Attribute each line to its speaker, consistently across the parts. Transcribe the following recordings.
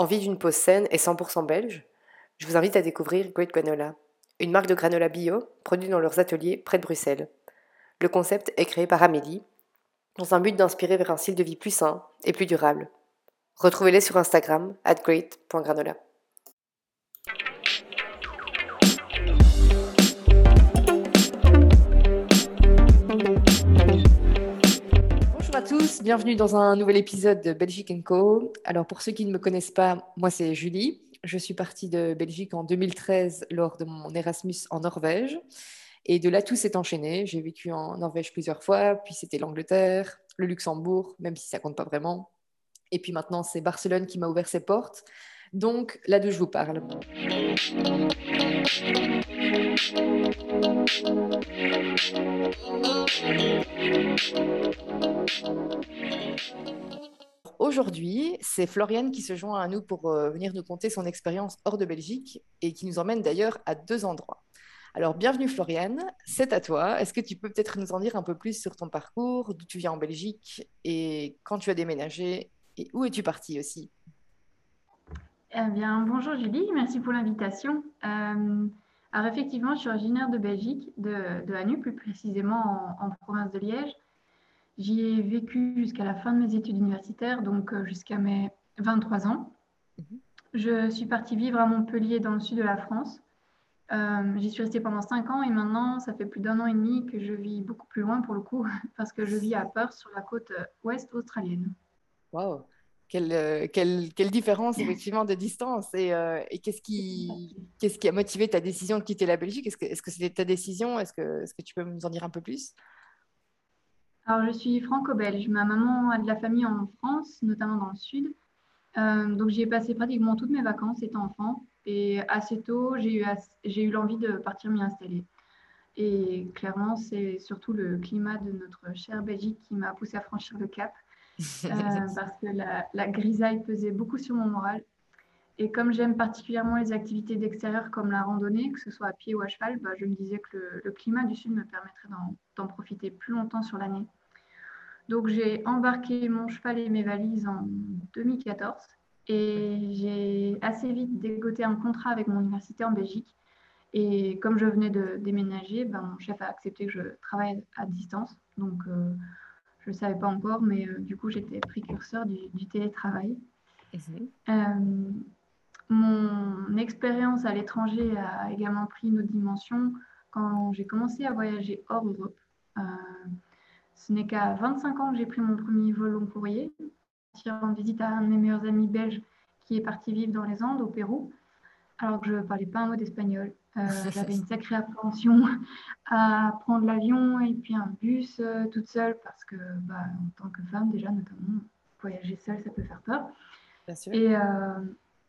Speaker 1: Envie d'une pause saine et 100% belge Je vous invite à découvrir Great Granola, une marque de granola bio produite dans leurs ateliers près de Bruxelles. Le concept est créé par Amélie, dans un but d'inspirer vers un style de vie plus sain et plus durable. Retrouvez-les sur Instagram, at great.granola. bienvenue dans un nouvel épisode de Belgique Co. Alors pour ceux qui ne me connaissent pas, moi c'est Julie. Je suis partie de Belgique en 2013 lors de mon Erasmus en Norvège. Et de là, tout s'est enchaîné. J'ai vécu en Norvège plusieurs fois, puis c'était l'Angleterre, le Luxembourg, même si ça compte pas vraiment. Et puis maintenant, c'est Barcelone qui m'a ouvert ses portes. Donc, là d'où je vous parle. Aujourd'hui, c'est Floriane qui se joint à nous pour euh, venir nous conter son expérience hors de Belgique et qui nous emmène d'ailleurs à deux endroits. Alors, bienvenue Floriane, c'est à toi. Est-ce que tu peux peut-être nous en dire un peu plus sur ton parcours, d'où tu viens en Belgique et quand tu as déménagé et où es-tu partie aussi?
Speaker 2: Eh bien, bonjour Julie, merci pour l'invitation. Euh, alors effectivement, je suis originaire de Belgique, de, de Hanu, plus précisément en, province de Liège. J'y ai vécu jusqu'à la fin de mes études universitaires, donc euh, jusqu'à mes 23 ans. Mhm. Je suis partie vivre à Montpellier, dans le sud de la France. Euh, j'y suis restée pendant cinq ans et maintenant, ça fait plus d'un an et demi que je vis beaucoup plus loin pour le coup, parce que je vis à Perth sur la côte ouest australienne.
Speaker 1: Waouh quelle, euh, quelle, quelle, différence effectivement de distance et, et qu'est-ce qui, qu'est-ce qui a motivé ta décision de quitter la Belgique? Est-ce que, est-ce que c'était ta décision? Est-ce que, est-ce que tu peux nous en dire un peu plus?
Speaker 2: Alors, je suis franco-belge. Ma maman a de la famille en France, notamment dans le sud. donc, j'y ai passé pratiquement toutes mes vacances étant enfant. Et assez tôt, j'ai eu, j'ai eu l'envie de partir m'y installer. Et clairement, c'est surtout le climat de notre chère Belgique qui m'a poussé à franchir le cap. Euh, parce que la, grisaille pesait beaucoup sur mon moral. Et comme j'aime particulièrement les activités d'extérieur comme la randonnée, que ce soit à pied ou à cheval, bah, je me disais que le, le climat du Sud me permettrait d'en profiter plus longtemps sur l'année. Donc j'ai embarqué mon cheval et mes valises en 2014 et j'ai assez vite dégoté un contrat avec mon université en Belgique. Et comme je venais de déménager, ben, mon chef a accepté que je travaille à distance. Donc, euh, je ne savais pas encore, mais euh, du coup, j'étais précurseur du, télétravail. Euh, mon expérience à l'étranger a également pris une autre dimension quand j'ai commencé à voyager hors Europe. ce n'est qu'à 25 ans que j'ai pris mon premier vol long courrier en visite à un de mes meilleurs amis belges qui est parti vivre dans les Andes, au Pérou, alors que je ne parlais pas un mot d'espagnol. Euh, j'avais une sacrée appréhension à prendre l'avion et puis un bus euh, toute seule parce que, bah, en tant que femme, déjà, notamment, voyager seule, ça peut faire peur. Et, euh,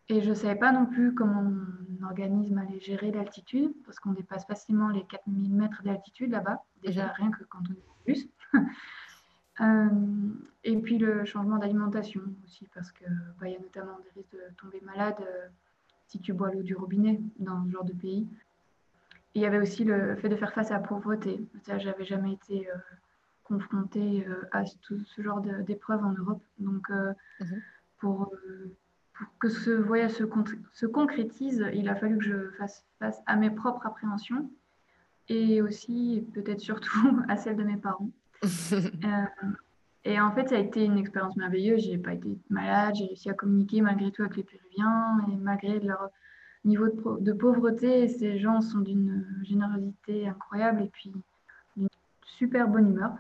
Speaker 2: et je ne savais pas non plus comment mon organisme allait gérer l'altitude parce qu'on dépasse facilement les 4000 mètres d'altitude là-bas, déjà mhm. rien que quand on est en bus. Et puis le changement d'alimentation aussi, parce qu'il bah, y a notamment des risques de tomber malade si tu bois l'eau du robinet dans ce genre de pays. Et il y avait aussi le fait de faire face à la pauvreté. Ça, j'avais jamais été euh, confrontée à tout ce genre d'épreuves en Europe. Donc, mhm. pour, pour, que ce voyage se, se, concrétise, il a fallu que je fasse face à mes propres appréhensions et aussi, peut-être surtout, à celles de mes parents. Euh, et en fait, ça a été une expérience merveilleuse. J'ai pas été malade, j'ai réussi à communiquer malgré tout avec les Péruviens et malgré leur niveau de, pauvreté, ces gens sont d'une générosité incroyable et puis d'une super bonne humeur.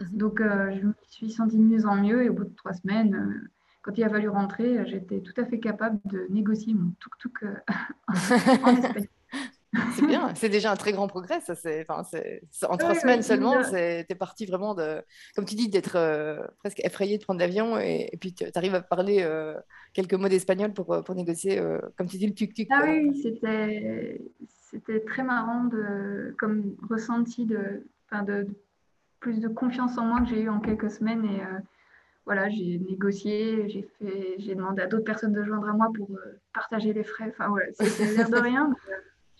Speaker 2: Mhm. Donc, euh, je me suis sentie de mieux en mieux et au bout de trois semaines, euh, quand il a fallu rentrer, j'étais tout à fait capable de négocier mon tuk-tuk en espagnol.
Speaker 1: C'est bien, c'est déjà un très grand progrès. Ça, c'est, enfin, en trois semaines seulement, c'est, t'es parti vraiment de, comme tu dis, d'être euh, presque effrayé de prendre l'avion et, puis tu arrives à parler euh, quelques mots d'espagnol pour, pour négocier, euh, comme tu dis, le tuk-tuk.
Speaker 2: Ah oui, c'était, c'était très marrant de, comme ressenti de, de, plus de confiance en moi que j'ai eu en quelques semaines et voilà, j'ai négocié, j'ai fait, j'ai demandé à d'autres personnes de joindre à moi pour partager les frais. Enfin voilà, c'était l'air de rien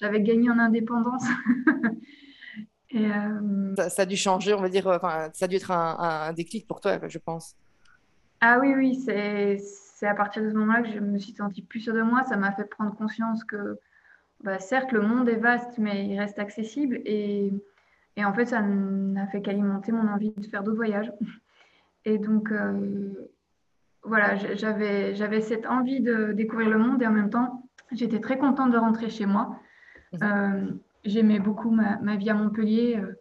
Speaker 2: j'avais gagné en indépendance.
Speaker 1: Et, euh, ça, a dû changer, on va dire, enfin, ça a dû être un, déclic pour toi, je pense.
Speaker 2: Ah oui, oui, c'est, à partir de ce moment-là que je me suis sentie plus sûre de moi. Ça m'a fait prendre conscience que, bah, certes, le monde est vaste, mais il reste accessible. Et, et en fait, ça n'a fait qu'alimenter mon envie de faire d'autres voyages. Et donc, euh, voilà, j'avais, j'avais cette envie de découvrir le monde et en même temps, j'étais très contente de rentrer chez moi. Mhm. Euh, j'aimais beaucoup ma, ma, vie à Montpellier. Euh,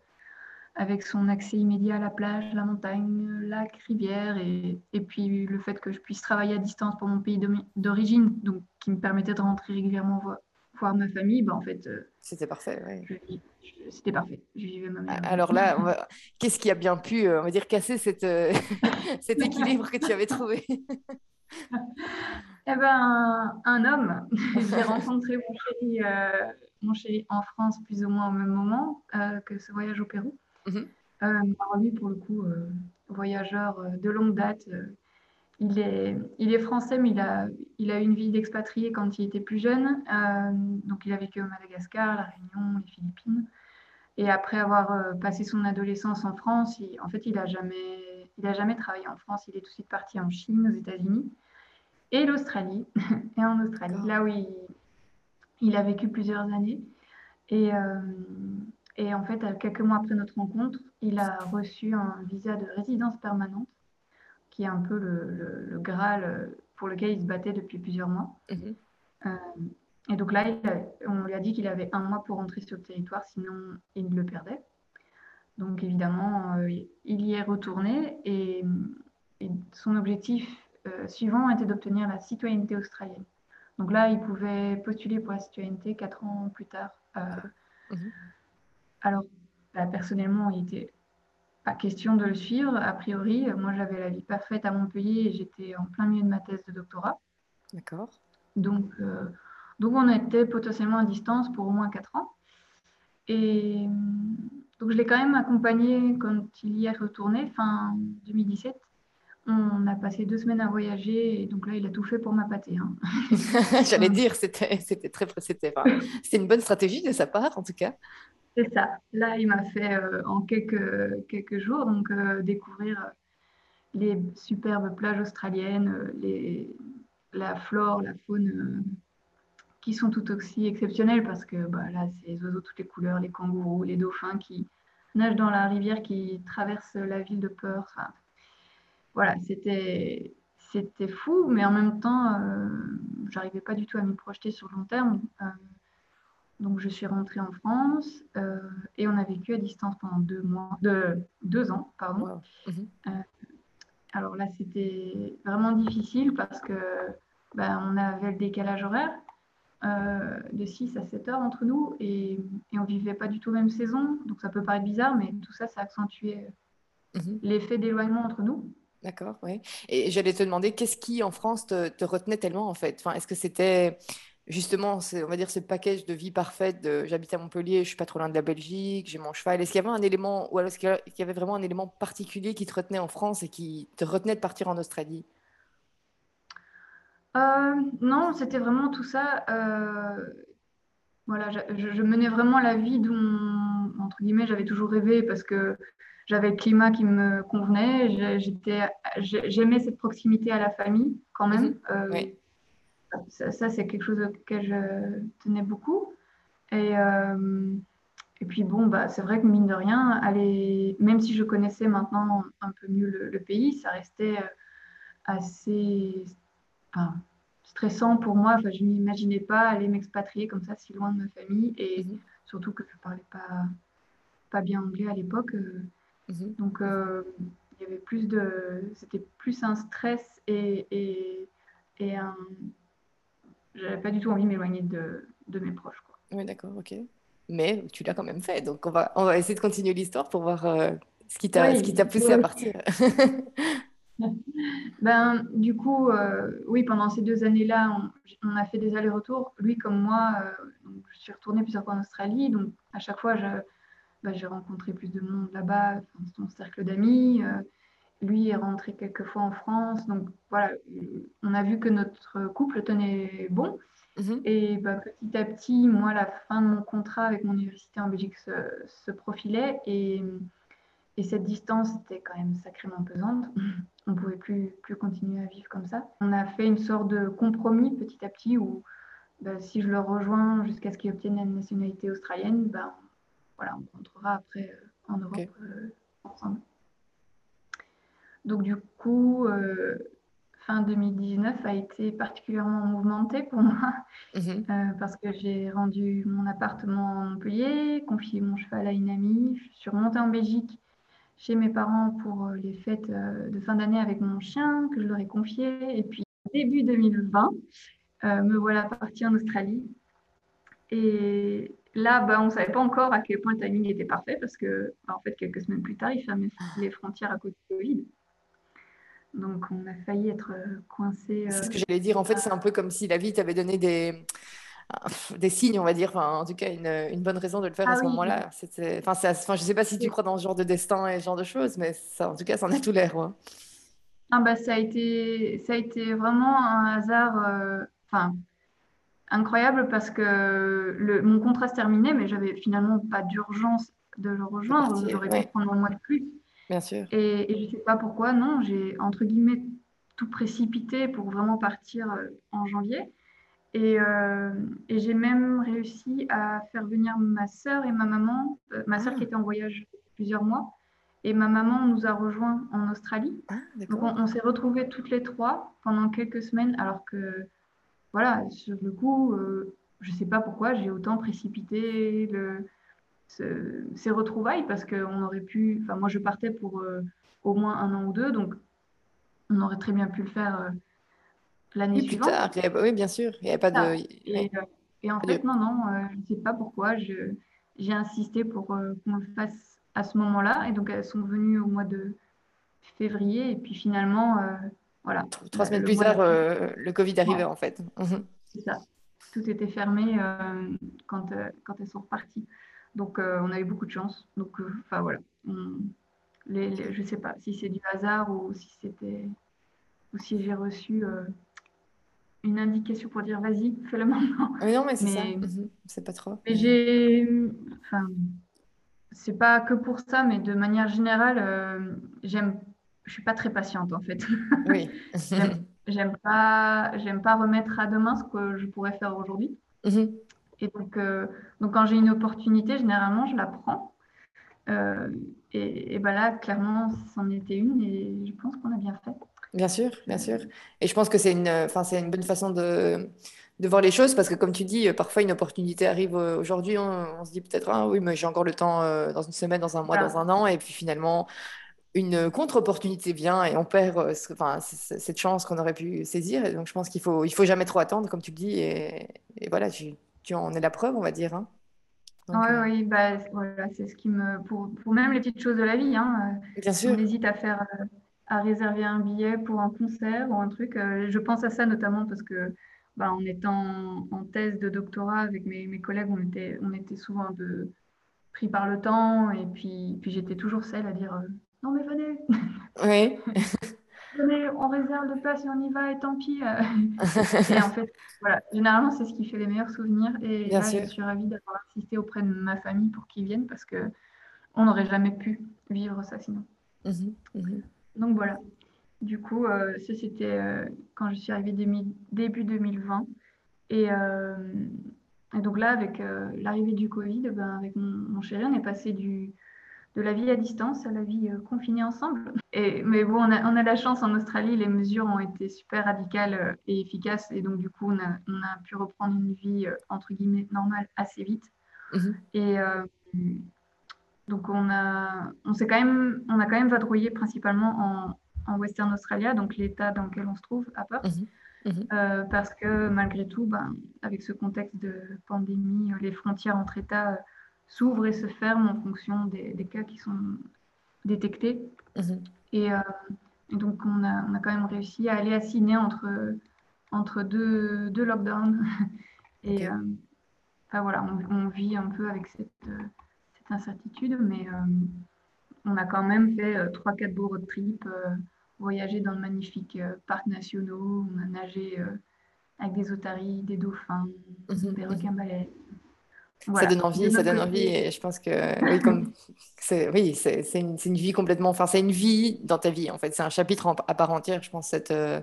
Speaker 2: avec son accès immédiat à la plage, la montagne, lac, rivière, et, et, puis le fait que je puisse travailler à distance pour mon pays d'origine, donc qui me permettait de rentrer régulièrement voir, voir ma famille, bah, en fait. Euh,
Speaker 1: c'était parfait,
Speaker 2: oui. C'était parfait. Je vivais ma
Speaker 1: Alors là, qu'est-ce qui a bien pu, on va dire, casser cette, cet équilibre que tu avais trouvé?
Speaker 2: Eh ben, un, homme. J'ai rencontré mon chéri, mon chéri en France plus ou moins au même moment que ce voyage au Pérou. Euh, lui, pour le coup, euh, voyageur euh, de longue date, il est, il est français, mais il a, il a une vie d'expatrié quand il était plus jeune. donc, il a vécu au Madagascar, la Réunion, les Philippines. Et après avoir passé son adolescence en France, en fait, il n'a jamais, il a jamais travaillé en France. Il est tout de suite parti en Chine, aux États-Unis et l'Australie. et en Australie, là où il, il, a vécu plusieurs années. Et, et en fait, quelques mois après notre rencontre, il a reçu un visa de résidence permanente, qui est un peu le, Graal euh, pour lequel il se battait depuis plusieurs mois. Mhm. Euh, et donc là, on lui a dit qu'il avait un mois pour rentrer sur le territoire, sinon il le perdait. Donc évidemment, euh, il y est retourné et, son objectif suivant était d'obtenir la citoyenneté australienne. Donc là, il pouvait postuler pour la citoyenneté quatre ans plus tard. Mhm. Alors, bah, personnellement, il n'était pas question de le suivre. A priori, moi, j'avais la vie parfaite à Montpellier et j'étais en plein milieu de ma thèse de doctorat.
Speaker 1: D'accord.
Speaker 2: Donc, euh, donc, on était potentiellement à distance pour au moins quatre ans. Et donc, je l'ai quand même accompagné quand il y est retourné, fin 2017. On a passé deux semaines à voyager et donc là, il a tout fait pour m'appâter. Hein.
Speaker 1: J'allais dire, c'était très, c'était une bonne stratégie de sa part, en tout cas.
Speaker 2: C'est ça. Là, il m'a fait euh, en quelques, quelques jours donc, euh, découvrir euh, les superbes plages australiennes, les, la flore, la faune qui sont tout aussi exceptionnelles parce que bah, là, c'est les oiseaux toutes les couleurs, les kangourous, les dauphins qui nagent dans la rivière qui traverse la ville de Perth. Voilà, c'était c'était fou, mais en même temps, j'arrivais pas du tout à m'y projeter sur le long terme. Donc, je suis rentrée en France euh, et on a vécu à distance pendant deux mois, de, deux ans, pardon. Mhm. Euh, alors là, c'était vraiment difficile parce que ben, on avait le décalage horaire euh, de 6 à 7 heures entre nous et, et on vivait pas du tout la même saison. Donc, ça peut paraître bizarre, mais tout ça, ça a accentué mhm. l'effet d'éloignement entre nous.
Speaker 1: D'accord, oui. Et j'allais te demander, qu'est-ce qui en France te, te retenait tellement en fait? Enfin, Est-ce que c'était justement, on va dire, ce package de vie parfaite de j'habite à Montpellier, je suis pas trop loin de la Belgique, j'ai mon cheval. Est-ce qu'il y avait un élément, ou alors est-ce qu'il y avait vraiment un élément particulier qui te retenait en France et qui te retenait de partir en Australie?
Speaker 2: Euh, Non, c'était vraiment tout ça. Euh, voilà, je, menais vraiment la vie dont, entre guillemets, j'avais toujours rêvé parce que j'avais le climat qui me convenait. J'aimais cette proximité à la famille quand même. Mhm. Euh, oui ça, c'est quelque chose auquel je tenais beaucoup. Et, euh, et puis bon, bah, c'est vrai que mine de rien, aller, même si je connaissais maintenant un peu mieux le, pays, ça restait euh, assez stressant pour moi. Enfin, je n'imaginais pas aller m'expatrier comme ça si loin de ma famille et mhm. surtout que je ne parlais pas, pas bien anglais à l'époque. Euh. Mhm. Donc, il y avait plus de. C'était plus un stress et, et, et un, j'avais pas du tout envie de m'éloigner de, de, mes proches. Quoi.
Speaker 1: Oui, d'accord, ok. Mais tu l'as quand même fait. Donc, on va, on va essayer de continuer l'histoire pour voir euh, ce qui t'a oui, poussé à partir.
Speaker 2: ben, du coup, euh, oui, pendant ces deux années-là, on, a fait des allers-retours. Lui, comme moi, euh, je suis retournée plusieurs fois en Australie. Donc, à chaque fois, ben, j'ai rencontré plus de monde là-bas, son cercle d'amis. Lui est rentré quelques fois en France. Donc voilà, on a vu que notre couple tenait bon. Mhm. Et bah, petit à petit, moi, la fin de mon contrat avec mon université en Belgique se, profilait. Et, et cette distance était quand même sacrément pesante. On ne pouvait plus, plus continuer à vivre comme ça. On a fait une sorte de compromis petit à petit où bah, si je le rejoins jusqu'à ce qu'il obtienne la nationalité australienne, bah, voilà, on rentrera après euh, en Europe euh, ensemble. Donc du coup, euh, fin 2019 a été particulièrement mouvementée pour moi mhm. parce que j'ai rendu mon appartement à Montpellier, confié mon cheval à une amie, je suis remontée en Belgique chez mes parents pour les fêtes de fin d'année avec mon chien que je leur ai confié. Et puis début 2020, me voilà partie en Australie. Et Là, bah, on ne savait pas encore à quel point le timing était parfait parce que, bah, en fait, quelques semaines plus tard, ils fermaient les frontières à cause du Covid. Donc, on a failli être euh, coincé.
Speaker 1: C'est ce que j'allais dire. En fait, c'est un peu comme si la vie t'avait donné des, des signes, on va dire. Enfin, en tout cas, une, une bonne raison de le faire à ah ce moment-là. Enfin, enfin, je ne sais pas si tu crois dans ce genre de destin et ce genre de choses, mais ça, en tout cas, ça en a tout l'air.
Speaker 2: Ah bah, ça, a été, ça a été vraiment un hasard. Euh, enfin, incroyable parce que le, mon contrat se terminait, mais j'avais finalement pas d'urgence de le rejoindre. J'aurais pu prendre un mois de plus.
Speaker 1: Bien sûr.
Speaker 2: Et, je ne sais pas pourquoi, non, j'ai entre guillemets tout précipité pour vraiment partir euh, en janvier. Et, euh, et j'ai même réussi à faire venir ma sœur et ma maman, euh, ma sœur ah. qui était en voyage plusieurs mois, et ma maman nous a rejoints en Australie. Ah, Donc on, on s'est retrouvés toutes les trois pendant quelques semaines, alors que voilà, sur le coup, euh, je ne sais pas pourquoi j'ai autant précipité le, ces retrouvailles parce qu'on aurait pu. Enfin, moi, je partais pour euh, au moins un an ou deux, donc on aurait très bien pu le faire euh, l'année suivante.
Speaker 1: oui, bien sûr. Il n'y avait pas de.
Speaker 2: Et, en fait, non, non, je ne sais pas pourquoi. J'ai insisté pour qu'on le fasse à ce moment-là. Et donc, elles sont venues au mois de février. Et puis finalement, voilà.
Speaker 1: Trois semaines plus tard, euh, le Covid arrivait en fait.
Speaker 2: Mhm. C'est ça. Tout était fermé euh, quand, euh, quand elles sont reparties. Donc, on a eu beaucoup de chance. Donc, enfin voilà. les, je ne sais pas si c'est du hasard ou si c'était ou si j'ai reçu une indication pour dire vas-y, fais-le maintenant.
Speaker 1: Oui, non, mais c'est ça. Mhm. C'est pas trop.
Speaker 2: Mais j'ai. Enfin, c'est pas que pour ça, mais de manière générale, j'aime je suis pas très patiente en fait.
Speaker 1: Oui.
Speaker 2: j'aime pas, j'aime pas remettre à demain ce que je pourrais faire aujourd'hui. Mhm. Et donc, euh, donc quand j'ai une opportunité, généralement, je la prends. Euh, et, et ben là, clairement, c'en était une et je pense qu'on a bien fait.
Speaker 1: Bien sûr, bien sûr. Et je pense que c'est une, enfin, c'est une bonne façon de, de voir les choses parce que, comme tu dis, parfois une opportunité arrive aujourd'hui, on, se dit peut-être, ah oui, mais j'ai encore le temps euh, dans une semaine, dans un mois, dans un an. Et puis finalement, une contre-opportunité vient et on perd euh, enfin, cette chance qu'on aurait pu saisir. Et donc, je pense qu'il faut, il faut jamais trop attendre, comme tu le dis. Et, voilà, tu, tu, en es la preuve, on va dire. Hein.
Speaker 2: Euh, oui, bah, voilà, c'est ce qui me. Pour, pour, même les petites choses de la vie. Hein,
Speaker 1: euh, Bien sûr.
Speaker 2: On hésite à faire. à réserver un billet pour un concert ou un truc. je pense à ça notamment parce que, bah, en étant en thèse de doctorat avec mes, mes collègues, on était, on était souvent pris par le temps. Et puis, puis j'étais toujours celle à dire non mais venez.
Speaker 1: Oui.
Speaker 2: venez, on réserve le place et on y va et tant pis. Euh. et en fait, voilà, généralement c'est ce qui fait les meilleurs souvenirs. Et là, je suis ravie d'avoir assisté auprès de ma famille pour qu'ils viennent parce que on n'aurait jamais pu vivre ça sinon. Mhm, mhm. Donc voilà. Du coup, euh, ça c'était euh, quand je suis arrivée début 2020. Et, et, donc là, avec l'arrivée du Covid, ben, avec mon, mon, chéri, on est passé du, de la vie à distance à la vie euh, confinée ensemble. Et, mais bon, on a, la chance en Australie, les mesures ont été super radicales euh, et efficaces. Et donc, du coup, on a, pu reprendre une vie, euh, entre guillemets, normale assez vite. Mhm. Et donc, on a, on, quand même, on a quand même vadrouillé principalement en, en Western Australia, donc l'état dans lequel on se trouve à Perth. Mhm. Mhm. parce que malgré tout, ben, avec ce contexte de pandémie, les frontières entre États s'ouvre et se ferme en fonction des, cas qui sont détectés. Mhm. Euh, et, donc, on a, on a, quand même réussi à aller Sydney entre, entre deux, deux lockdowns. et euh, enfin, voilà, on, vit un peu avec cette, cette incertitude, mais euh, on a quand même fait 3-4 beaux road trips, voyagé dans de magnifiques parcs nationaux, on a nagé avec des otaries, des dauphins, mhm. des requins-baleines
Speaker 1: ça donne envie, ça donne envie. Et je pense que oui, comme c'est oui, c'est une, une, vie complètement. Enfin, c'est une vie dans ta vie en fait. C'est un chapitre à part entière, je pense, cette, euh,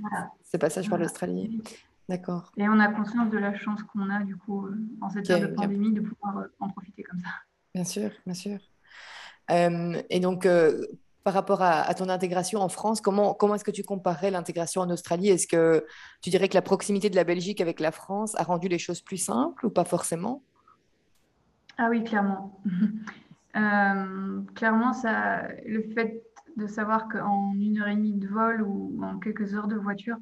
Speaker 1: voilà. ce passage par l'Australie. D'accord.
Speaker 2: Et on a conscience de la chance qu'on a du coup euh, en cette période de pandémie de pouvoir euh, en profiter comme ça.
Speaker 1: Bien sûr, bien sûr. et donc, par rapport à, ton intégration en France, comment, comment est-ce que tu comparais l'intégration en Australie? Est-ce que tu dirais que la proximité de la Belgique avec la France a rendu les choses plus simples ou pas forcément?
Speaker 2: Ah oui, clairement. Euh, clairement, ça, le fait de savoir qu'en une heure et demie de vol ou en quelques heures de voiture,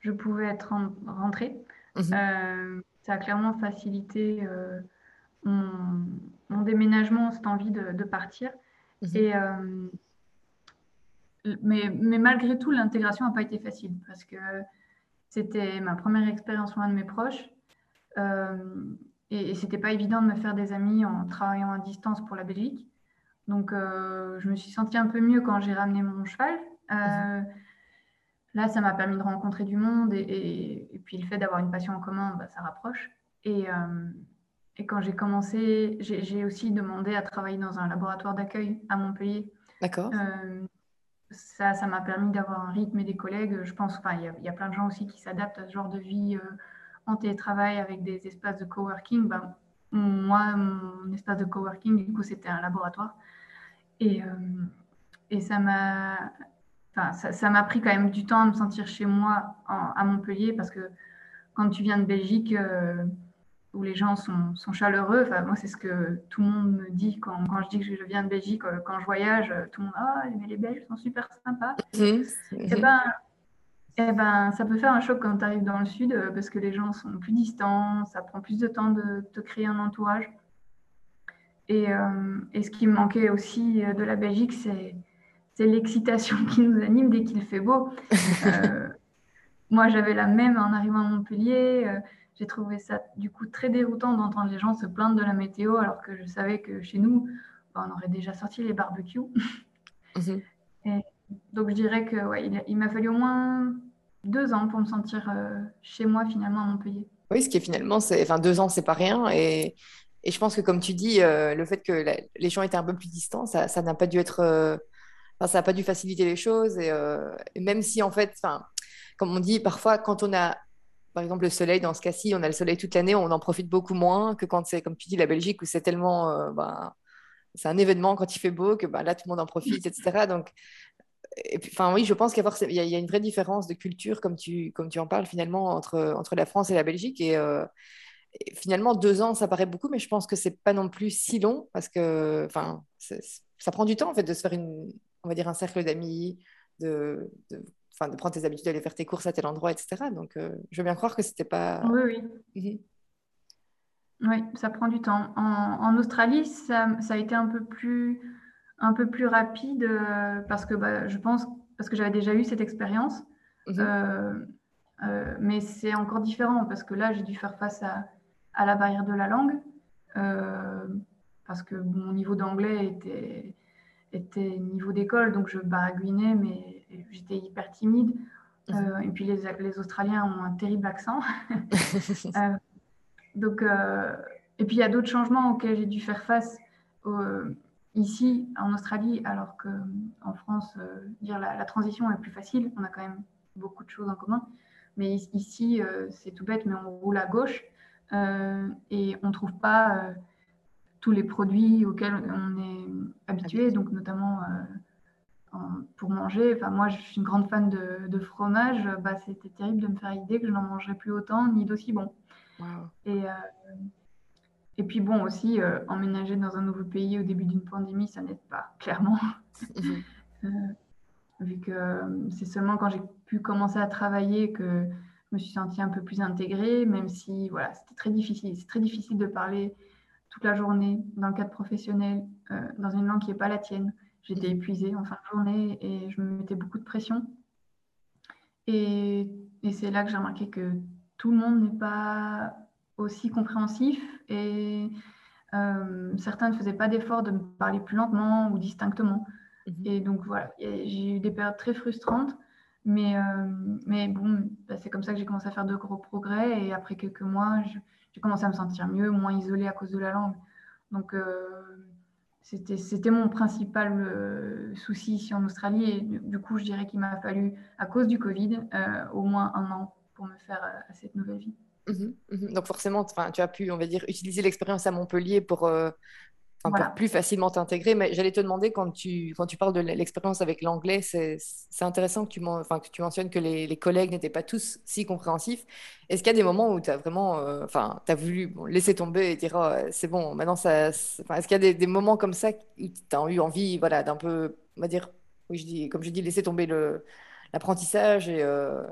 Speaker 2: je pouvais être rentrée, mhm. euh, ça a clairement facilité euh, mon, déménagement, cette envie de, partir. Mhm. Et mais, mais, malgré tout, l'intégration n'a pas été facile parce que c'était ma première expérience loin de mes proches. Et, et c'était pas évident de me faire des amis en travaillant à distance pour la Belgique. Donc, euh, je me suis sentie un peu mieux quand j'ai ramené mon cheval. Euh. Là, ça m'a permis de rencontrer du monde et, et, puis le fait d'avoir une passion en commun, bah, ça rapproche. Et, euh, et quand j'ai commencé, j'ai aussi demandé à travailler dans un laboratoire d'accueil à Montpellier.
Speaker 1: D'accord
Speaker 2: ça, ça m'a permis d'avoir un rythme et des collègues. Je pense, enfin, il y, a plein de gens aussi qui s'adaptent à ce genre de vie en télétravail avec des espaces de coworking. Ben, moi, mon espace de coworking, du coup, c'était un laboratoire. Et, euh, et ça m'a, enfin, ça m'a pris quand même du temps à me sentir chez moi à Montpellier parce que quand tu viens de Belgique, euh, où les gens sont, sont chaleureux. Enfin, moi, c'est ce que tout le monde me dit quand, quand, je dis que je viens de Belgique, euh, quand je voyage, tout le monde ah mais les Belges sont super sympas. Mmh. Et ben, eh ben, ça peut faire un choc quand tu arrives dans le sud euh, parce que les gens sont plus distants, ça prend plus de temps de te créer un entourage. Et, et ce qui me manquait aussi de la Belgique, c'est l'excitation qui nous anime dès qu'il fait beau. moi, j'avais la même en arrivant à Montpellier j'ai trouvé ça du coup très déroutant d'entendre les gens se plaindre de la météo alors que je savais que chez nous, bah, on aurait déjà sorti les barbecues. Mhm. donc je dirais que ouais, il, m'a fallu au moins deux ans pour me sentir euh, chez moi finalement à Montpellier.
Speaker 1: Oui, ce qui est finalement, c'est, enfin deux ans, c'est pas rien. Et, et, je pense que comme tu dis, euh, le fait que les gens étaient un peu plus distants, ça, n'a pas dû être, euh, ça n'a pas dû faciliter les choses. Et, même si en fait, enfin, comme on dit, parfois quand on a par exemple, le soleil, dans ce cas-ci, on a le soleil toute l'année, on en profite beaucoup moins que quand c'est, comme tu dis, la Belgique, où c'est tellement. Ben, c'est un événement quand il fait beau, que ben, là, tout le monde en profite, etc. Donc, et puis, enfin, oui, je pense qu'il y, a, y a une vraie différence de culture, comme tu, comme tu en parles, finalement, entre, entre la France et la Belgique. Et, euh, finalement, deux ans, ça paraît beaucoup, mais je pense que c'est pas non plus si long, parce que enfin, ça prend du temps, en fait, de se faire une, on va dire, un cercle d'amis, de, de de prendre tes habitudes, d'aller faire tes courses à tel endroit, etc. Donc, euh, je veux bien croire que c'était pas.
Speaker 2: Oui, oui. Mhm. Oui, ça prend du temps. En, Australie, ça, ça, a été un peu plus, un peu plus rapide euh, parce que bah, je pense, parce que j'avais déjà eu cette expérience. Mhm. Euh, mais c'est encore différent parce que là, j'ai dû faire face à, à, la barrière de la langue parce que mon niveau d'anglais était, était niveau d'école, donc je baragouinais, mais j'étais hyper timide. Mhm. Euh, et puis les, les, Australiens ont un terrible accent. Euh, donc, euh, et puis il y a d'autres changements auxquels j'ai dû faire face ici en Australie, alors qu'en France, dire la, transition est plus facile. On a quand même beaucoup de choses en commun. Mais ici, c'est tout bête, mais on roule à gauche et on ne trouve pas tous les produits auxquels on est habitué, donc notamment pour manger. Enfin, moi, je suis une grande fan de, fromage. Bah, C'était terrible de me faire l'idée que je n'en mangerais plus autant, ni d'aussi bon. Et, euh, et puis bon, aussi, euh, emménager dans un nouveau pays au début d'une pandémie, ça n'aide pas, clairement. Mhm. Euh, vu que c'est seulement quand j'ai pu commencer à travailler que je me suis sentie un peu plus intégrée, même si voilà, c'était très difficile. C'est très difficile de parler toute la journée dans le cadre professionnel, dans une langue qui n'est pas la tienne. J'étais épuisée en fin de journée et je me mettais beaucoup de pression. Et, c'est là que j'ai remarqué que tout le monde n'est pas aussi compréhensif et euh, certains ne faisaient pas d'effort de me parler plus lentement ou distinctement. Mhm. Et donc voilà, j'ai eu des périodes très frustrantes, mais, euh, mais bon, bah, c'est comme ça que j'ai commencé à faire de gros progrès. Et après quelques mois, j'ai commencé à me sentir mieux, moins isolée à cause de la langue. Donc, c'était mon principal souci ici en Australie. Et du, coup, je dirais qu'il m'a fallu, à cause du Covid, au moins un an pour me faire à cette nouvelle vie.
Speaker 1: Mmh mmh Donc forcément, tu as pu, on va dire, utiliser l'expérience à Montpellier pour, pour plus facilement t'intégrer. Mais j'allais te demander, quand tu, quand tu parles de l'expérience avec l'anglais, c'est intéressant que tu, enfin, que tu mentionnes que les, les collègues n'étaient pas tous si compréhensifs. Est-ce qu'il y a des moments où tu as vraiment euh, enfin, as voulu laisser tomber et dire oh, c'est bon, maintenant ça. Est-ce qu'il y a des, des, moments comme ça où tu as eu envie voilà, d'un peu, on va dire, oui, je dis, comme je dis, laisser tomber l'apprentissage et euh,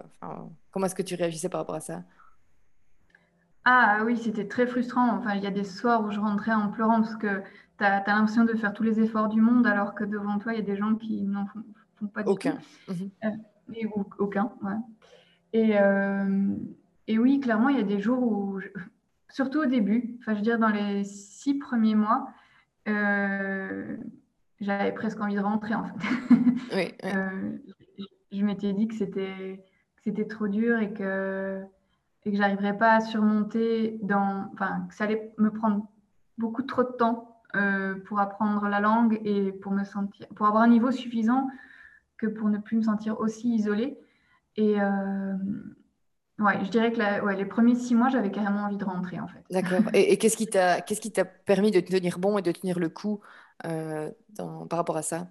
Speaker 1: Comment est-ce que tu réagissais par rapport à ça?
Speaker 2: Ah oui, c'était très frustrant. Enfin, il y a des soirs où je rentrais en pleurant parce que tu as, l'impression de faire tous les efforts du monde alors que devant toi, il y a des gens qui n'en font, pas du
Speaker 1: aucun.
Speaker 2: tout. Mhm. Euh, aucun, ouais. Et, euh, et, oui, clairement, il y a des jours où, surtout au début, enfin, je veux dire, dans les six premiers mois, euh, j'avais presque envie de rentrer en fait.
Speaker 1: Oui,
Speaker 2: je m'étais dit que c'était trop dur et que et que j'arriverais pas à surmonter dans, enfin, que ça allait me prendre beaucoup trop de temps euh, pour apprendre la langue et pour me sentir, pour avoir un niveau suffisant que pour ne plus me sentir aussi isolée. Et euh, ouais, je dirais que la, ouais, les premiers six mois, j'avais carrément envie de rentrer en fait.
Speaker 1: D'accord. Et, qu'est-ce qui t'a, qu'est-ce qui t'a permis de tenir bon et de tenir le coup euh, dans, par rapport à ça?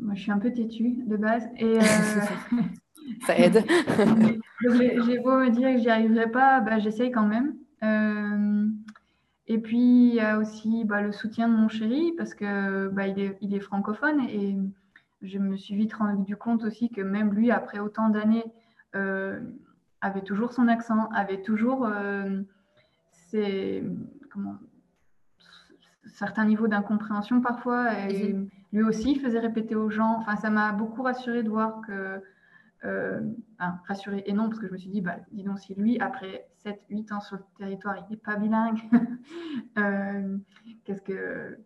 Speaker 2: Moi, je suis un peu têtue de base et
Speaker 1: ça aide.
Speaker 2: J'ai beau me dire que j'y arriverai pas, bah, j'essaye quand même. Euh, et puis, il y a aussi bah, le soutien de mon chéri parce que bah, il, est, il, est, francophone et je me suis vite rendu compte aussi que même lui, après autant d'années, euh, avait toujours son accent, avait toujours euh, ses, comment, certains niveaux d'incompréhension parfois. Et lui aussi faisait répéter aux gens. Enfin, ça m'a beaucoup rassuré de voir que euh, rassurée et non, parce que je me suis dit, bah, dis donc, si lui, après 7-8 ans sur le territoire, il n'est pas bilingue, euh, qu'est-ce que,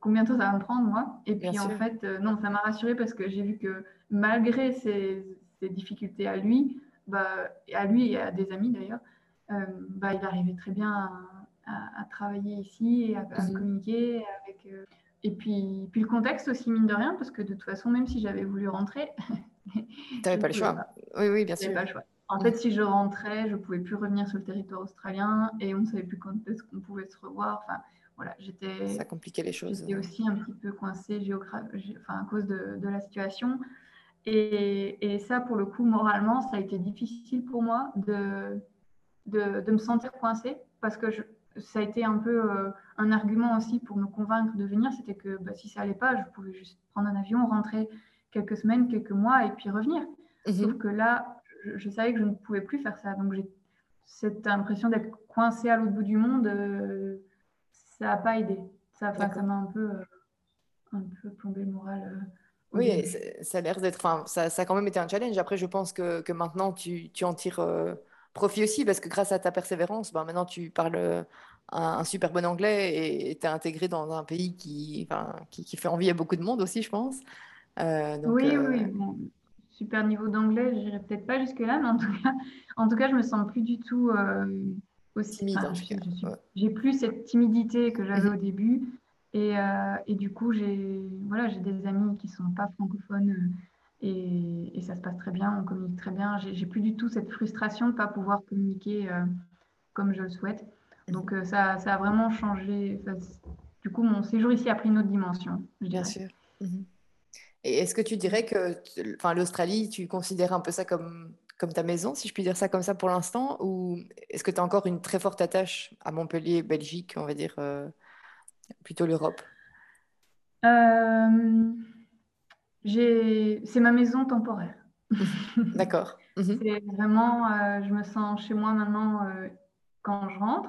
Speaker 2: combien de temps ça va me prendre, moi? Et puis, en fait, euh, non, ça m'a rassurée parce que j'ai vu que malgré ses, difficultés à lui, bah, à lui et à des amis d'ailleurs, euh, bah, il arrivait très bien à, travailler ici et à, communiquer avec. Et puis, puis le contexte aussi, mine de rien, parce que de toute façon, même si j'avais voulu rentrer,
Speaker 1: tu n'avais pas le choix. Oui, oui, bien sûr.
Speaker 2: Pas le choix. En fait, si je rentrais, je ne pouvais plus revenir sur le territoire australien et on ne savait plus quand est-ce qu'on pouvait se revoir. Enfin, voilà, j'étais.
Speaker 1: Ça compliquait les choses.
Speaker 2: J'étais aussi un petit peu coincée enfin, à cause de, de la situation. Et, et, ça, pour le coup, moralement, ça a été difficile pour moi de, de, de me sentir coincée parce que je, ça a été un peu euh, un argument aussi pour me convaincre de venir. C'était que bah, si ça allait pas, je pouvais juste prendre un avion, rentrer quelques semaines, quelques mois et puis revenir. Mhm. Sauf que là, je, savais que je ne pouvais plus faire ça. Donc j'ai cette impression d'être coincée à l'autre bout du monde. Euh, ça n'a pas aidé. Ça ça m'a un peu, euh, un peu plombé le moral. Euh,
Speaker 1: oui, ça a l'air d'être. Enfin, ça, ça, a quand même été un challenge. Après, je pense que, que maintenant, tu, tu, en tires profit aussi parce que grâce à ta persévérance, ben, maintenant, tu parles un, super bon anglais et tu es intégré dans un pays qui, enfin, qui, qui, fait envie à beaucoup de monde aussi, je pense.
Speaker 2: Euh, oui, oui, euh, super niveau d'anglais, je n'irai peut-être pas jusque-là, mais en tout cas, en tout cas, je me sens plus du tout euh, aussi
Speaker 1: timide.
Speaker 2: j'ai plus cette timidité que j'avais au début. Et, et, du coup, j'ai voilà, des amis qui ne sont pas francophones et, et, ça se passe très bien, on communique très bien. J'ai plus du tout cette frustration de ne pas pouvoir communiquer comme je le souhaite. Donc, ça, ça, a vraiment changé. du coup, mon séjour ici a pris une autre dimension.
Speaker 1: Bien sûr. Mhm. Et est-ce que tu dirais que enfin, l'Australie, tu considères un peu ça comme, comme ta maison, si je puis dire ça comme ça pour l'instant Ou est-ce que tu as encore une très forte attache à Montpellier, Belgique, on va dire, euh, plutôt l'Europe?
Speaker 2: Euh, C'est ma maison temporaire.
Speaker 1: D'accord. Mhm.
Speaker 2: C'est vraiment, euh, je me sens chez moi maintenant quand je rentre.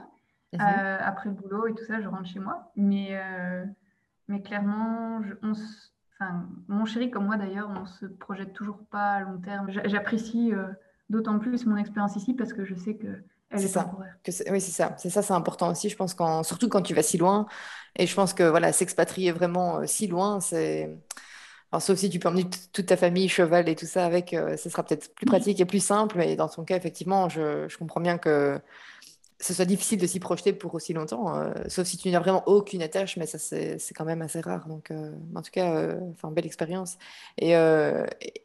Speaker 2: Mhm. après le boulot et tout ça, je rentre chez moi. Mais, mais clairement, je, on, Enfin, mon chéri, comme moi d'ailleurs, on se projette toujours pas à long terme. J'apprécie euh, d'autant plus mon expérience ici parce que je sais que elle est,
Speaker 1: ça. Que oui, c'est ça. C'est ça, c'est important aussi. Je pense quand, surtout quand tu vas si loin. Et je pense que voilà, s'expatrier vraiment euh, si loin, c'est sauf si tu peux emmener toute ta famille, cheval et tout ça avec, euh, ce sera peut-être plus pratique et plus simple. Mais dans ton cas, effectivement, je, je comprends bien que ce soit difficile de s'y projeter pour aussi longtemps, euh, sauf si tu n'as vraiment aucune attache, mais ça c'est quand même assez rare. Donc, euh, en tout cas, enfin belle expérience. Et,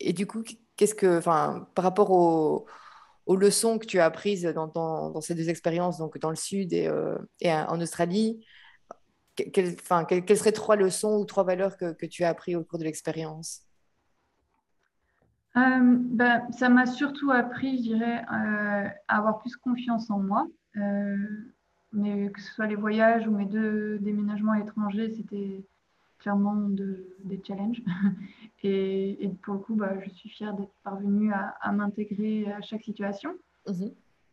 Speaker 1: et, du coup, qu'est-ce que, enfin, par rapport aux, aux, leçons que tu as apprises dans, dans, dans, ces deux expériences, donc dans le sud et, et en Australie, quelles quelles seraient trois leçons ou trois valeurs que, que tu as appris au cours de l'expérience?
Speaker 2: Ben, ça m'a surtout appris, je dirais, à avoir plus confiance en moi. Euh, mais que ce soit les voyages ou mes deux déménagements étrangers, c'était clairement des challenges. et, pour le coup, bah, je suis fière d'être parvenue à, m'intégrer à chaque situation.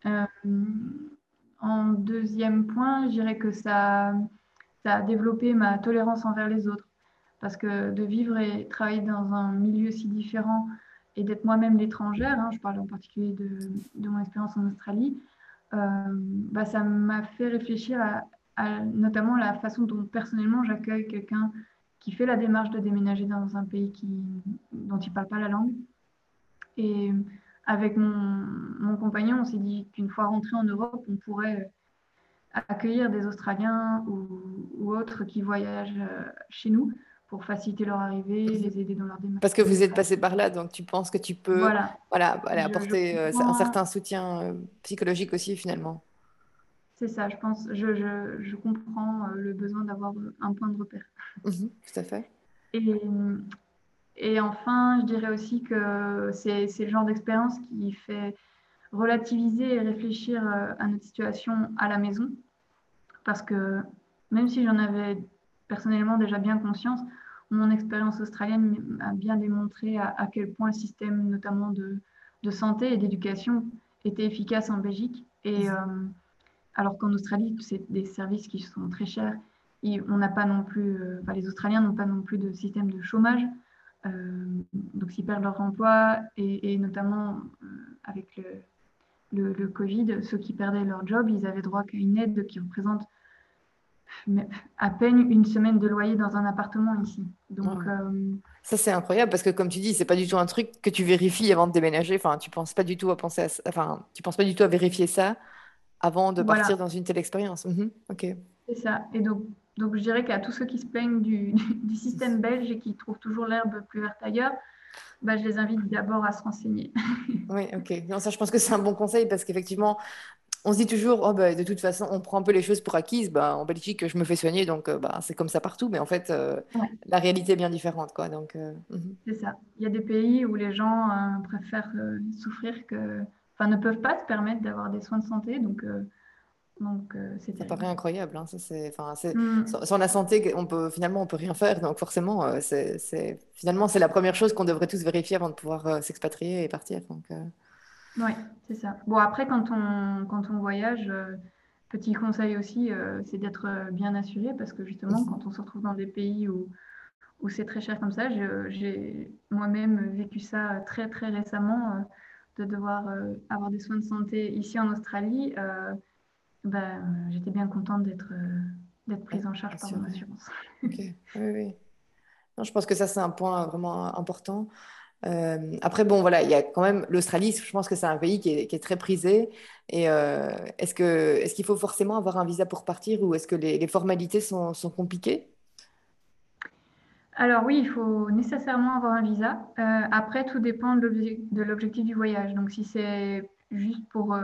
Speaker 2: Euh, en deuxième point, je dirais que ça, ça a développé ma tolérance envers les autres. Parce que de vivre et travailler dans un milieu si différent et d'être moi-même l'étrangère, hein, je parle en particulier de, mon expérience en Australie, euh, bah, ça m'a fait réfléchir à, notamment la façon dont personnellement j'accueille quelqu'un qui fait la démarche de déménager dans un pays qui, dont il ne parle pas la langue. Et avec mon, mon compagnon, on s'est dit qu'une fois rentré en Europe, on pourrait accueillir des Australiens ou, ou autres qui voyagent euh, chez nous pour faciliter leur arrivée, les aider dans leur démarche.
Speaker 1: Parce que vous êtes passé par là, donc tu penses que tu peux voilà. Voilà, apporter euh, un certain soutien euh, psychologique aussi finalement.
Speaker 2: C'est ça, je pense, je, je, je comprends euh, le besoin d'avoir un point de repère.
Speaker 1: Mhm, tout à fait.
Speaker 2: Et, et enfin, je dirais aussi que c'est le genre d'expérience qui fait relativiser et réfléchir à notre situation à la maison. Parce que même si j'en avais personnellement déjà bien conscience. Mon expérience australienne a bien démontré à, quel point le système, notamment de, de santé et d'éducation, était efficace en Belgique. Et euh, alors qu'en Australie, c'est des services qui sont très chers. Et on n'a pas non plus, euh, les Australiens n'ont pas non plus de système de chômage. Euh, donc, s'ils perdent leur emploi, et, notamment avec le, le, le, Covid, ceux qui perdaient leur job, ils avaient droit qu'à une aide qui représente à peine une semaine de loyer dans un appartement ici. Donc, euh,
Speaker 1: Ça, c'est incroyable parce que, comme tu dis, c'est pas du tout un truc que tu vérifies avant de déménager. Enfin, tu penses pas du tout à penser à Enfin, tu penses pas du tout à vérifier ça avant de partir dans une telle expérience. Mhm, ok.
Speaker 2: C'est ça. Et donc, donc, je dirais qu'à tous ceux qui se plaignent du, du système belge et qui trouvent toujours l'herbe plus verte ailleurs, bah, je les invite d'abord à se renseigner.
Speaker 1: oui, ok. Non, ça, je pense que c'est un bon conseil parce qu'effectivement, on se dit toujours, oh, bah, de toute façon, on prend un peu les choses pour acquises. Bah, en Belgique, je me fais soigner, donc euh, bah, c'est comme ça partout. Mais en fait, euh, la réalité est bien différente. Quoi, donc, euh,
Speaker 2: mhm. C'est ça. Il y a des pays où les gens préfèrent souffrir que. Enfin, ne peuvent pas se permettre d'avoir des soins de santé. Donc, donc c'est
Speaker 1: Ça paraît incroyable. Hein, ça, c'est, mm. sans, la santé, on peut, finalement, on peut rien faire. Donc, forcément, c'est, finalement, c'est la première chose qu'on devrait tous vérifier avant de pouvoir s'expatrier et partir. Donc,
Speaker 2: oui, c'est ça. Bon, après, quand on, quand on voyage, euh, petit conseil aussi, euh, c'est d'être euh, bien assuré parce que justement, quand on se retrouve dans des pays où, où c'est très cher comme ça, j'ai moi-même vécu ça très, très récemment, de devoir avoir des soins de santé ici en Australie. Ben, J'étais bien contente d'être d'être prise en charge par mon assurance.
Speaker 1: Ok, oui, oui. Non, je pense que ça, c'est un point vraiment important. Euh, après, bon, voilà, il y a quand même l'Australie, je pense que c'est un pays qui est, très prisé. Et euh, est-ce qu'il faut forcément avoir un visa pour partir ou est-ce que les, formalités sont, sont, compliquées?
Speaker 2: Alors oui, il faut nécessairement avoir un visa. Euh, après, tout dépend de l'objectif du voyage. Donc si c'est juste pour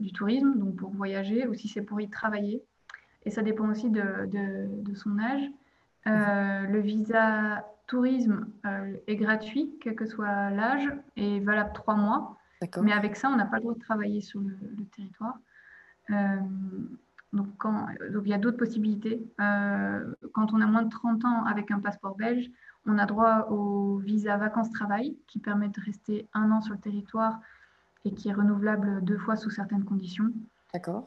Speaker 2: du tourisme, donc pour voyager, ou si c'est pour y travailler. Et ça dépend aussi de, de, de son âge. le visa tourisme euh, est gratuit, quel que soit l'âge, et valable trois mois. Mais avec ça, on n'a pas le droit de travailler sur le, territoire. Euh, donc, quand, donc, il y a d'autres possibilités. Euh, quand on a moins de 30 ans avec un passeport belge, on a droit au visa vacances-travail qui permet de rester un an sur le territoire et qui est renouvelable deux fois sous certaines conditions.
Speaker 1: D'accord.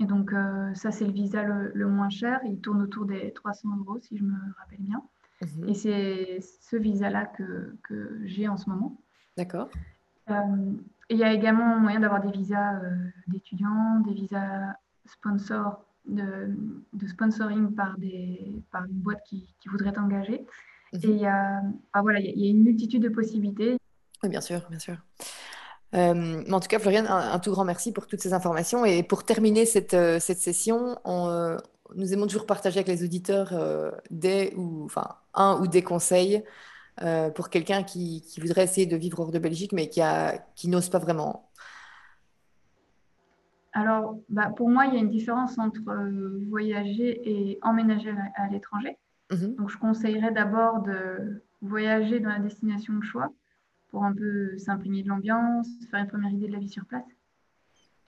Speaker 2: Et donc, euh, ça, c'est le visa le, moins cher. Il tourne autour des 300 euros, si je me rappelle bien. Mhm. Et c'est ce visa-là que, que j'ai en ce moment.
Speaker 1: D'accord.
Speaker 2: Euh, il y a également moyen d'avoir des visas euh, d'étudiants, des visas sponsors, de, de, sponsoring par, des, par une boîte qui, qui voudrait t'engager. Et il y a, ah, voilà, il y a une multitude de possibilités.
Speaker 1: Oui, bien sûr, bien sûr. Euh, mais en tout cas, Floriane, un, tout grand merci pour toutes ces informations. Et pour terminer cette, euh, cette session, on, nous aimons toujours partager avec les auditeurs des ou enfin un ou des conseils pour quelqu'un qui, qui, voudrait essayer de vivre hors de Belgique, mais qui, a, qui n'ose pas vraiment.
Speaker 2: Alors, bah, pour moi, il y a une différence entre voyager et emménager à, l'étranger. Mhm. Donc, je conseillerais d'abord de voyager dans la destination de choix pour un peu s'imprégner de l'ambiance, faire une première idée de la vie sur place.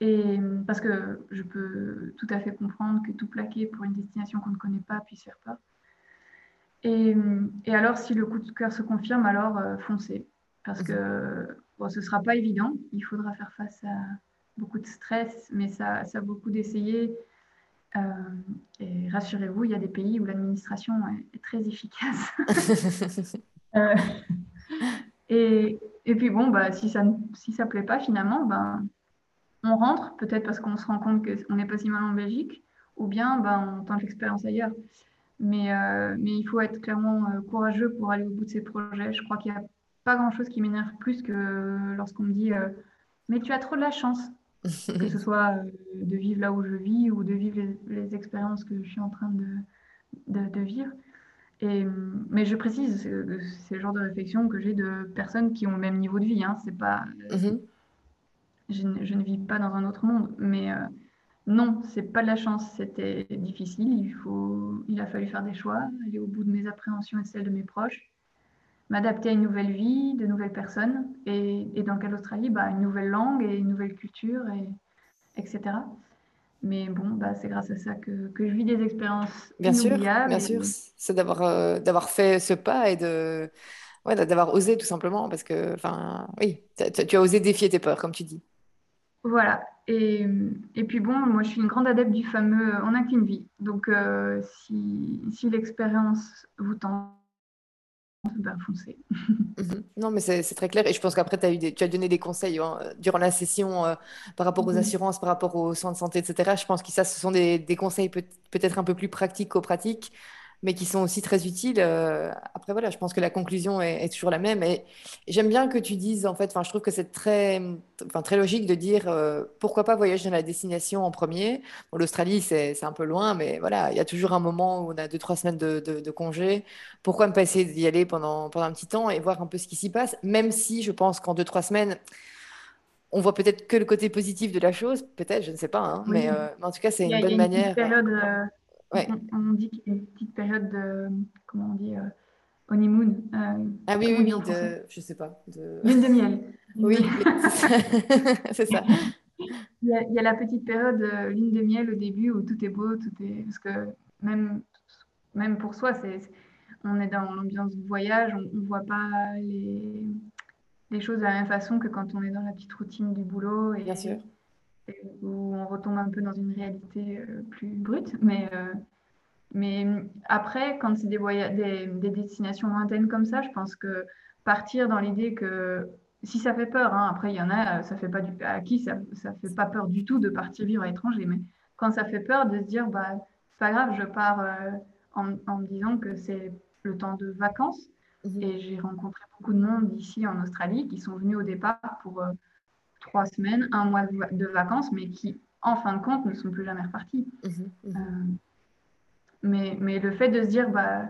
Speaker 2: Et parce que je peux tout à fait comprendre que tout plaquer pour une destination qu'on ne connaît pas puisse faire peur. Et, et alors, si le coup de cœur se confirme, alors euh, foncez. Parce que bon, ce ne sera pas évident. Il faudra faire face à beaucoup de stress, mais ça, ça a beaucoup d'essayer. Euh, et rassurez-vous, il y a des pays où l'administration est, très efficace. Euh, puis bon, bah, si ça ne si ça plaît pas finalement, ben, on rentre, peut-être parce qu'on se rend compte qu'on n'est pas si mal en Belgique, ou bien ben, on tente l'expérience ailleurs. Mais, euh, mais il faut être clairement euh, courageux pour aller au bout de ces projets. Je crois qu'il n'y a pas grand-chose qui m'énerve plus que lorsqu'on me dit euh, Mais tu as trop de la chance, que ce soit de vivre là où je vis ou de vivre les, expériences que je suis en train de, de, vivre. Et, mais je précise, c'est le genre de réflexion que j'ai de personnes qui ont le même niveau de vie. Hein. C'est pas, mm-hmm je, ne vis pas dans un autre monde. Mais euh, non, c'est pas de la chance, c'était difficile. Il, faut, il a fallu faire des choix, aller au bout de mes appréhensions et celles de mes proches, m'adapter à une nouvelle vie, de nouvelles personnes, et, et dans quelle Australie bah, Une nouvelle langue et une nouvelle culture, et, etc. Mais bon, bah, c'est grâce à ça que, que, je vis des expériences
Speaker 1: bien Sûr, bien sûr, c'est d'avoir euh, d'avoir fait ce pas et de ouais, d'avoir osé tout simplement, parce que, enfin, oui, tu as osé défier tes peurs, comme tu dis.
Speaker 2: Voilà. Et, et, puis bon, moi je suis une grande adepte du fameux on n'a qu'une vie. Donc euh, si, si l'expérience vous tente, ben foncez.
Speaker 1: Mhm. Non, mais c'est très clair. Et je pense qu'après, tu as donné des conseils hein, durant la session euh, par rapport aux mhm. assurances, par rapport aux soins de santé, etc. Je pense que ça, ce sont des, des conseils peut-être un peu plus pratiques qu'aux pratiques mais qui sont aussi très utiles. Euh, après, voilà, je pense que la conclusion est, toujours la même. Et, j'aime bien que tu dises, en fait, je trouve que c'est très, très logique de dire euh, pourquoi pas voyager dans la destination en premier. Bon, L'Australie, c'est un peu loin, mais voilà, il y a toujours un moment où on a deux, trois semaines de, de, congé. Pourquoi ne pas essayer d'y aller pendant, pendant un petit temps et voir un peu ce qui s'y passe, même si je pense qu'en deux, trois semaines, on voit peut-être que le côté positif de la chose, peut-être, je ne sais pas, hein, mais, euh, mais, en tout cas, c'est une bonne manière.
Speaker 2: On, dit qu'il y a une petite période de, comment on dit, euh, honeymoon.
Speaker 1: Euh, ah oui, oui, oui, de, je sais pas.
Speaker 2: De... Lune de miel.
Speaker 1: oui, c'est ça.
Speaker 2: Il y, a, la petite période euh, lune de miel au début où tout est beau, tout est parce que même même pour soi, c'est on est dans l'ambiance du voyage, on, ne voit pas les, les choses de la même façon que quand on est dans la petite routine du boulot. Et,
Speaker 1: Bien sûr
Speaker 2: où on retombe un peu dans une réalité euh, plus brute. Mais, euh, mais après, quand c'est des, des, des, destinations lointaines comme ça, je pense que partir dans l'idée que si ça fait peur, hein, après il y en a, ça fait pas du, à qui ça, ça fait pas peur du tout de partir vivre à l'étranger, mais quand ça fait peur de se dire, bah, c'est pas grave, je pars euh, en, en, me disant que c'est le temps de vacances. Mmh Et j'ai rencontré beaucoup de monde ici en Australie qui sont venus au départ pour trois semaines, un mois de vacances, mais qui, en fin de compte, ne sont plus jamais repartis. Mhm, mhm. Euh, mais, mais, le fait de se dire, bah,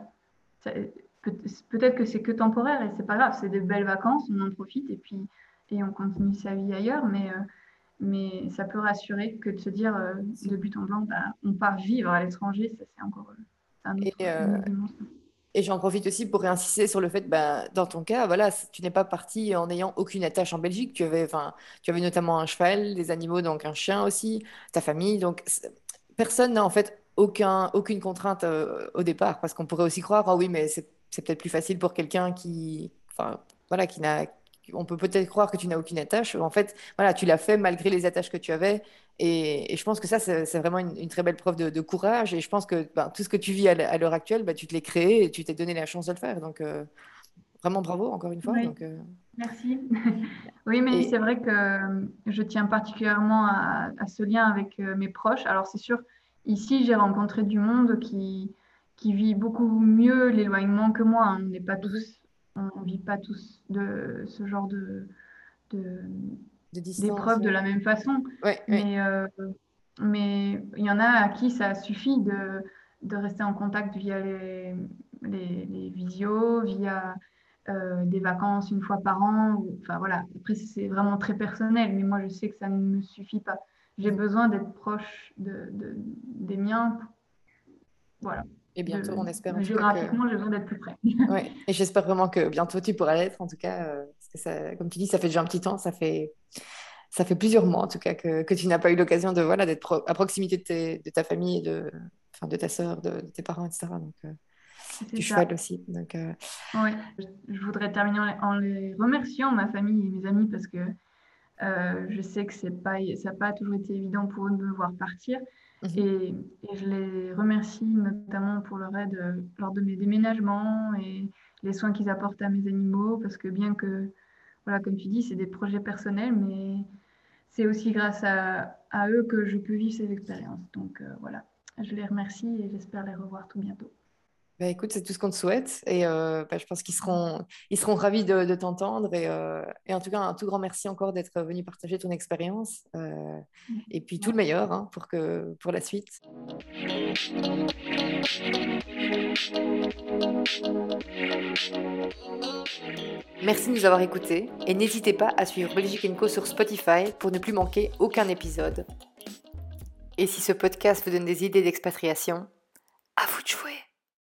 Speaker 2: peut-être que c'est que temporaire et c'est pas grave, c'est des belles vacances, on en profite et puis et on continue sa vie ailleurs, mais, euh, mais ça peut rassurer que de se dire euh, de but en blanc, bah, on part vivre à l'étranger, ça c'est encore un autre,
Speaker 1: et j'en profite aussi pour réinsister sur le fait, bah, dans ton cas, voilà, tu n'es pas parti en n'ayant aucune attache en Belgique. Tu avais, tu avais notamment un cheval, des animaux, donc un chien aussi, ta famille. Donc, personne n'a en fait aucun, aucune contrainte euh, au départ, parce qu'on pourrait aussi croire, ah oui, mais c'est peut-être plus facile pour quelqu'un qui, voilà, qui n'a on peut peut-être croire que tu n'as aucune attache. En fait, voilà, tu l'as fait malgré les attaches que tu avais. Et, je pense que ça, c'est vraiment une, très belle preuve de, courage. Et je pense que ben, tout ce que tu vis à l'heure actuelle, ben, tu te l'es créé et tu t'es donné la chance de le faire. Donc, euh, vraiment bravo, encore une fois. Euh,
Speaker 2: Merci. oui, mais c'est vrai que euh, je tiens particulièrement à, ce lien avec mes proches. Alors, c'est sûr, ici, j'ai rencontré du monde qui, qui vit beaucoup mieux l'éloignement que moi. Hein. On n'est pas tous, on, vit pas tous de ce genre de, de, d'épreuves de la même façon. mais euh, mais il y en a à qui ça suffit de, de rester en contact via les, les, les visios, via euh, des vacances une fois par an. enfin voilà, après c'est vraiment très personnel, mais moi je sais que ça ne me suffit pas. J'ai besoin d'être proche de, des miens. Voilà.
Speaker 1: Et bientôt, on espère.
Speaker 2: géographiquement, j'ai besoin d'être plus près.
Speaker 1: ouais. Et j'espère vraiment que bientôt tu pourras l'être, en tout cas. Euh, parce que ça, comme tu dis, ça fait déjà un petit temps, ça fait, ça fait plusieurs mois en tout cas que, que tu n'as pas eu l'occasion de voilà, d'être à proximité de, de, ta famille, de, de ta sœur, de, tes parents, etc. Donc, euh, du cheval aussi. Donc,
Speaker 2: euh... ouais. Je voudrais terminer en les remerciant, ma famille et mes amis, parce que euh, je sais que pas, ça n'a pas toujours été évident pour eux de me voir partir. Mhm. Et, je les remercie notamment pour leur aide euh, lors de mes déménagements et les soins qu'ils apportent à mes animaux, parce que bien que, voilà, comme tu dis, c'est des projets personnels, mais c'est aussi grâce à, à, eux que je peux vivre ces expériences. Donc euh, voilà, je les remercie et j'espère les revoir tout bientôt.
Speaker 1: Bah, écoute, c'est tout ce qu'on te souhaite et euh, bah, je pense qu'ils seront, ils seront ravis de, t'entendre et, euh, et, en tout cas un tout grand merci encore d'être venu partager ton expérience euh, et puis tout le meilleur hein, pour, que, pour la suite. Merci de nous avoir écoutés et n'hésitez pas à suivre Belgique Co sur Spotify pour ne plus manquer aucun épisode. Et si ce podcast vous donne des idées d'expatriation, à vous de jouer